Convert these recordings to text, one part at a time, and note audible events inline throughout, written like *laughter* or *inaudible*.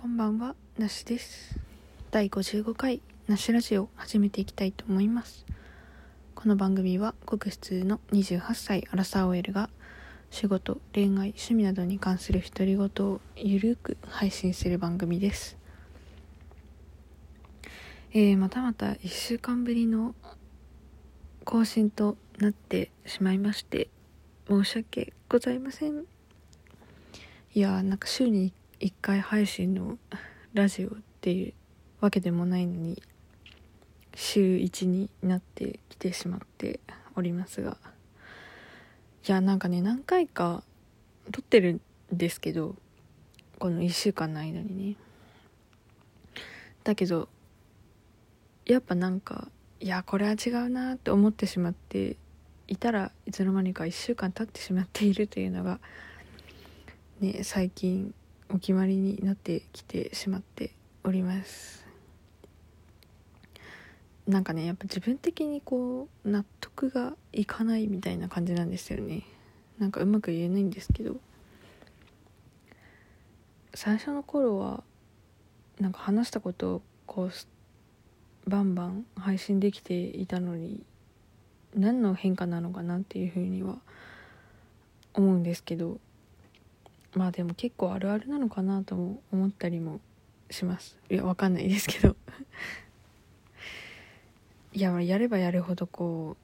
こんばんは、なしです。第55回なしラジオを始めていきたいと思います。この番組はごく普通の28歳アラサー OL が仕事、恋愛、趣味などに関する独り言をゆるく配信する番組です。えー、またまた1週間ぶりの更新となってしまいまして申し訳ございません。いやーなんか週に1回配信のラジオっていうわけでもないのに週1になってきてしまっておりますがいやなんかね何回か撮ってるんですけどこの1週間の間にね。だけどやっぱなんかいやこれは違うなって思ってしまっていたらいつの間にか1週間経ってしまっているというのがね最近お決まりになってきてしまっております。なんかねやっぱ自分的にこう納得がいかないみたいな感じなんですよね。なんかうまく言えないんですけど。最初の頃はなんか話したことをこうバンバン配信できていたのに何の変化なのかなっていうふうには思うんですけど。まあでも結構あるあるなのかなとも思ったりもします。いやわかんないですけど。*laughs* いややればやるほどこ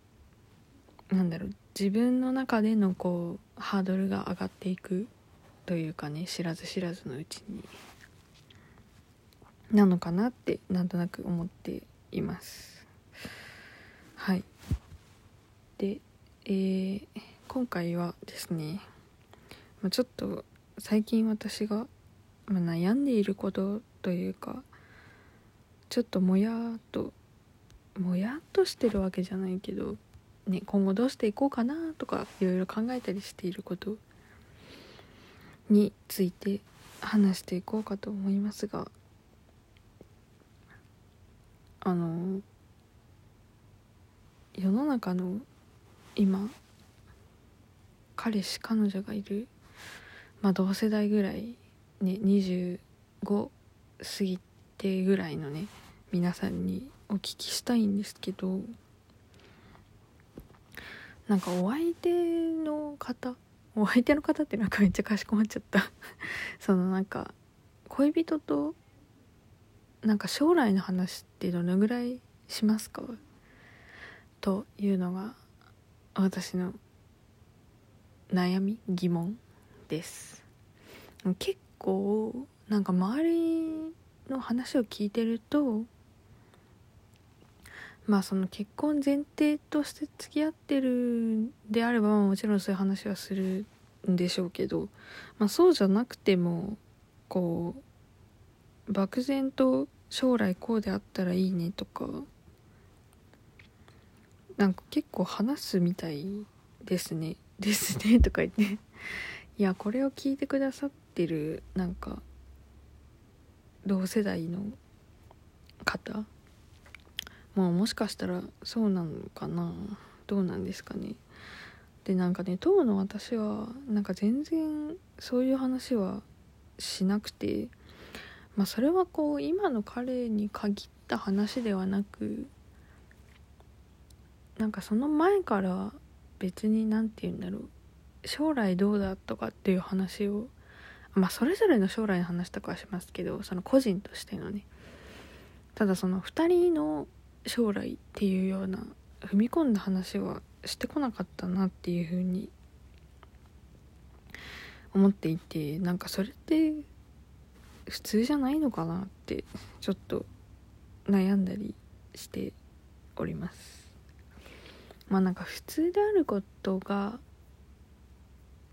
うなんだろう。自分の中でのこうハードルが上がっていくというかね知らず知らずのうちになのかなってなんとなく思っています。はい。でえー、今回はですねちょっと最近私が、まあ、悩んでいることというかちょっともやっともやっとしてるわけじゃないけど、ね、今後どうしていこうかなとかいろいろ考えたりしていることについて話していこうかと思いますがあの世の中の今彼氏彼女がいるまあ同世代ぐらいね25過ぎてぐらいのね皆さんにお聞きしたいんですけどなんかお相手の方お相手の方ってなんか *laughs* めっちゃかしこまっちゃった。そのなんか恋人となんか将来の話ってどのぐらいしますか？というのが私の悩み疑問。です。結構なんか周りの話を聞いてるとまあその結婚前提として付き合ってるんであればもちろんそういう話はするんでしょうけど、まあ、そうじゃなくてもこう漠然と将来こうであったらいいねとかなんか結構話すみたいですね。ですねとか言って。いやこれを聞いてくださってるなんか同世代の方？もうもしかしたらそうなのかな？どうなんですかね？でなんかね当の私はなんか全然そういう話はしなくてまあそれはこう今の彼に限った話ではなくなんかその前から別に何て言うんだろう。将来どうだとかっていう話をまあそれぞれの将来の話とかはしますけどその個人としてのね。ただその2人の将来っていうような踏み込んだ話はしてこなかったなっていうふうに思っていてなんかそれって普通じゃないのかなってちょっと悩んだりしております。まあなんか普通であることが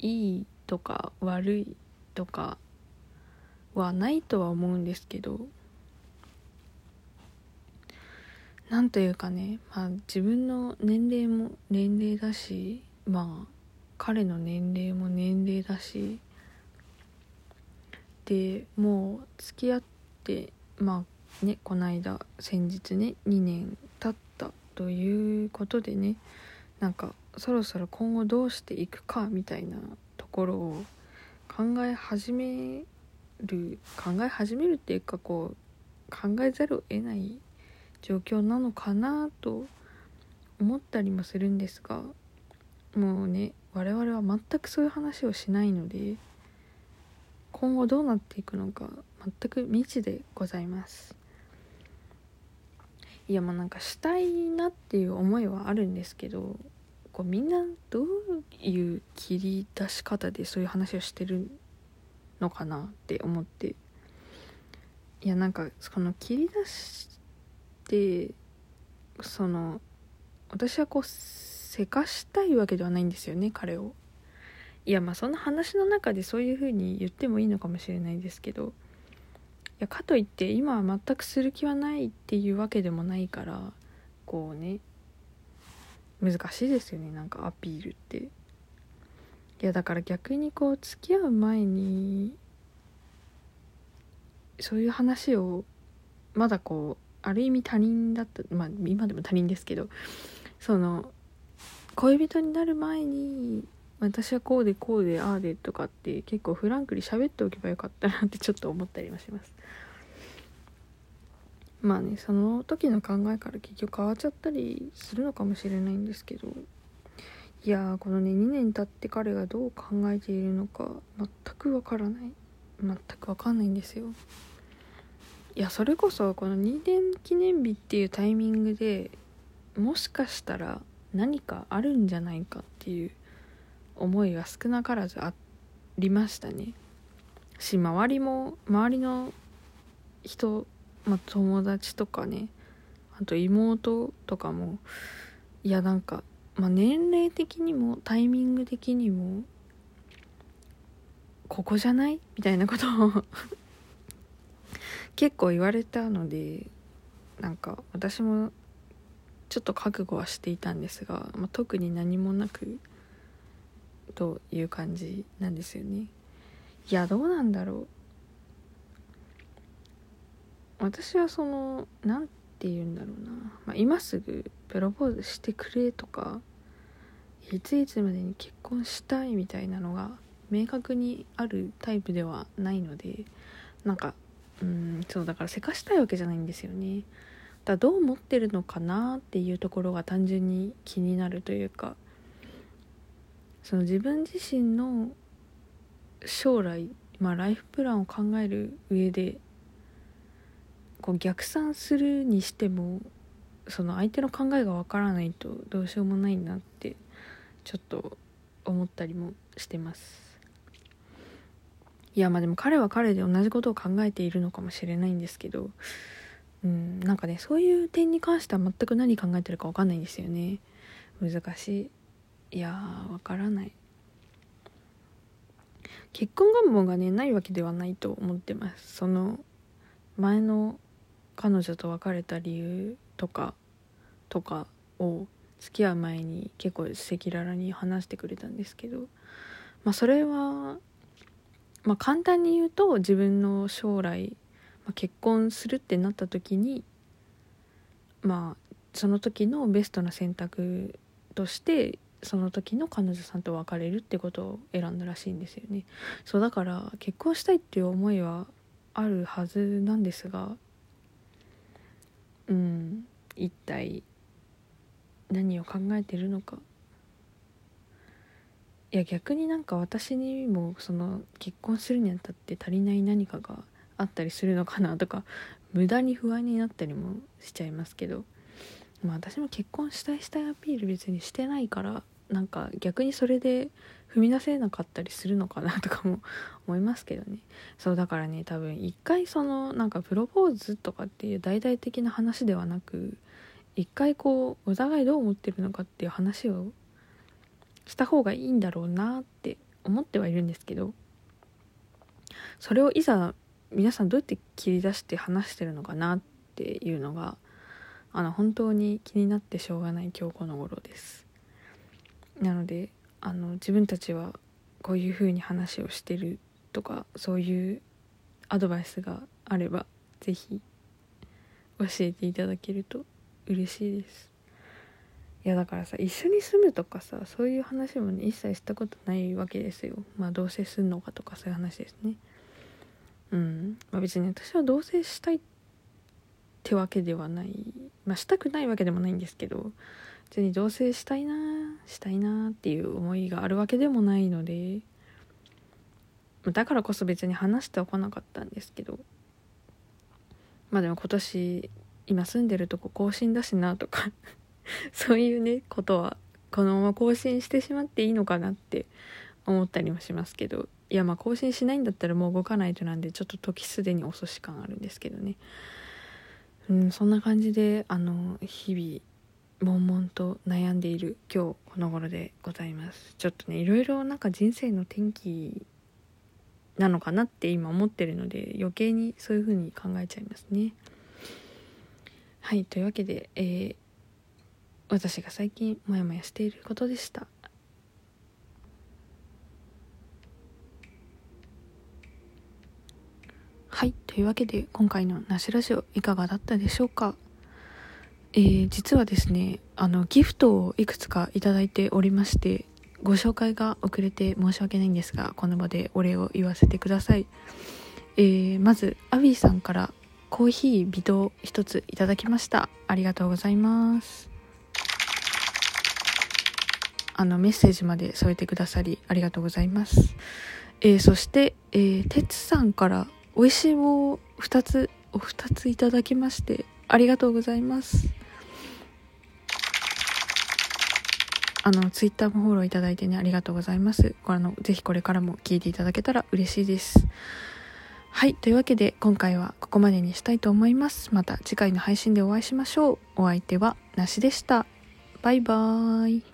いいとか悪いとかはないとは思うんですけどなんというかね、まあ、自分の年齢も年齢だしまあ彼の年齢も年齢だしでもう付き合ってまあねこの間先日ね2年経ったということでねなんかそろそろ今後どうしていくかみたいなところを考え始める考え始めるっていうかこう考えざるを得ない状況なのかなと思ったりもするんですがもうね我々は全くそういう話をしないので今後どうなっていくのか全く未知でございます。いやもうなんかしたいなっていう思いはあるんですけどこうみんなどういう切り出し方でそういう話をしてるのかなって思って。いやなんかその切り出してその私はこうせかしたいわけではないんですよね彼を。いやまあそんな話の中でそういう風に言ってもいいのかもしれないですけど。いやかといって今は全くする気はないっていうわけでもないからこうね難しいですよねなんかアピールって。いやだから逆にこう付き合う前にそういう話をまだこうある意味他人だったまあ今でも他人ですけどその恋人になる前に私はこうでこうでああでとかって結構フランクに喋っておけばよかったなってちょっと思ったりもします。まあねその時の考えから結局変わっちゃったりするのかもしれないんですけどいやこのね2年経って彼がどう考えているのか全くわからない。全くわかんないんですよ。いやそれこそこの2年記念日っていうタイミングでもしかしたら何かあるんじゃないかっていう思いが少なからずありましたね。し周りも周りの人、まあ、友達とかねあと妹とかもいやなんか、まあ、年齢的にもタイミング的にもここじゃない？みたいなことを *laughs* 結構言われたのでなんか私もちょっと覚悟はしていたんですが、まあ、特に何もなくという感じなんですよね。いやどうなんだろう？私はその何て言うんだろうな、まあ、今すぐプロポーズしてくれとかいついつまでに結婚したいみたいなのが明確にあるタイプではないのでなんかうんそうだからせかしたいわけじゃないんですよね。だどう思ってるのかなっていうところが単純に気になるというかその自分自身の将来、まあ、ライフプランを考える上でこう逆算するにしてもその相手の考えがわからないとどうしようもないなってちょっと思ったりもしてます。いやまあでも彼は彼で同じことを考えているのかもしれないんですけどうんなんかねそういう点に関しては全く何考えてるか分かんないんですよね。難しい。いやー分からない。結婚願望がねないわけではないと思ってます。その前の彼女と別れた理由とかとかを付き合う前に結構赤裸々に話してくれたんですけどまあそれはまあ簡単に言うと自分の将来ま結婚するってなった時にまあその時のベストな選択としてその時の彼女さんと別れるってことを選んだらしいんですよね。そうだから結婚したいっていう思いはあるはずなんですがうん。一体何を考えてるのか。いや逆になんか私にもその結婚するにあたって足りない何かがあったりするのかなとか *laughs* 無駄に不安になったりもしちゃいますけど。まあ私も結婚したいしたいアピール別にしてないからなんか逆にそれで踏み出せなかったりするのかなとかも思いますけどね。そうだからね多分一回そのなんかプロポーズとかっていう大々的な話ではなく一回こうお互いどう思ってるのかっていう話をした方がいいんだろうなって思ってはいるんですけどそれをいざ皆さんどうやって切り出して話してるのかなっていうのがあの本当に気になってしょうがない今日この頃です。なのであの自分たちはこういう風に話をしてるとかそういうアドバイスがあれば是非教えていただけると嬉しいです。いやだからさ一緒に住むとかさそういう話もね一切したことないわけですよ。まあ同棲すんのかとかそういう話ですね。うん。まあ別に私は同棲したいってわけではない。まあしたくないわけでもないんですけど別に同棲したいなしたいなっていう思いがあるわけでもないのでだからこそ別に話してはこなかったんですけどまあでも今年今住んでるとこ更新だしなとか *laughs* そういうねことはこのまま更新してしまっていいのかなって思ったりもしますけどいやまあ更新しないんだったらもう動かないとなんでちょっと時すでに遅し感あるんですけどね。うんそんな感じであの日々悶々と悩んでいる今日この頃でございます。ちょっとねいろいろなんか人生の転機なのかなって今思ってるので余計にそういう風に考えちゃいますね。はいというわけで、えー、私が最近モヤモヤしていることでした。はいというわけで今回の「なしラジオ」いかがだったでしょうか？えー、実はですねあのギフトをいくつか頂いておりましてご紹介が遅れて申し訳ないんですがこの場でお礼を言わせてください、えー、まずアビーさんからコーヒー微糖一ついただきました。ありがとうございます。あのメッセージまで添えてくださりありがとうございます、えー、そして、えー、てつさんから美味しい棒を2つお二ついただきましてありがとうございますあのツイッターもフォローいただいてねありがとうございますあのぜひこれからも聞いていただけたら嬉しいですはい。というわけで、今回はここまでにしたいと思います。また次回の配信でお会いしましょう。お相手はなしでした。バイバーイ。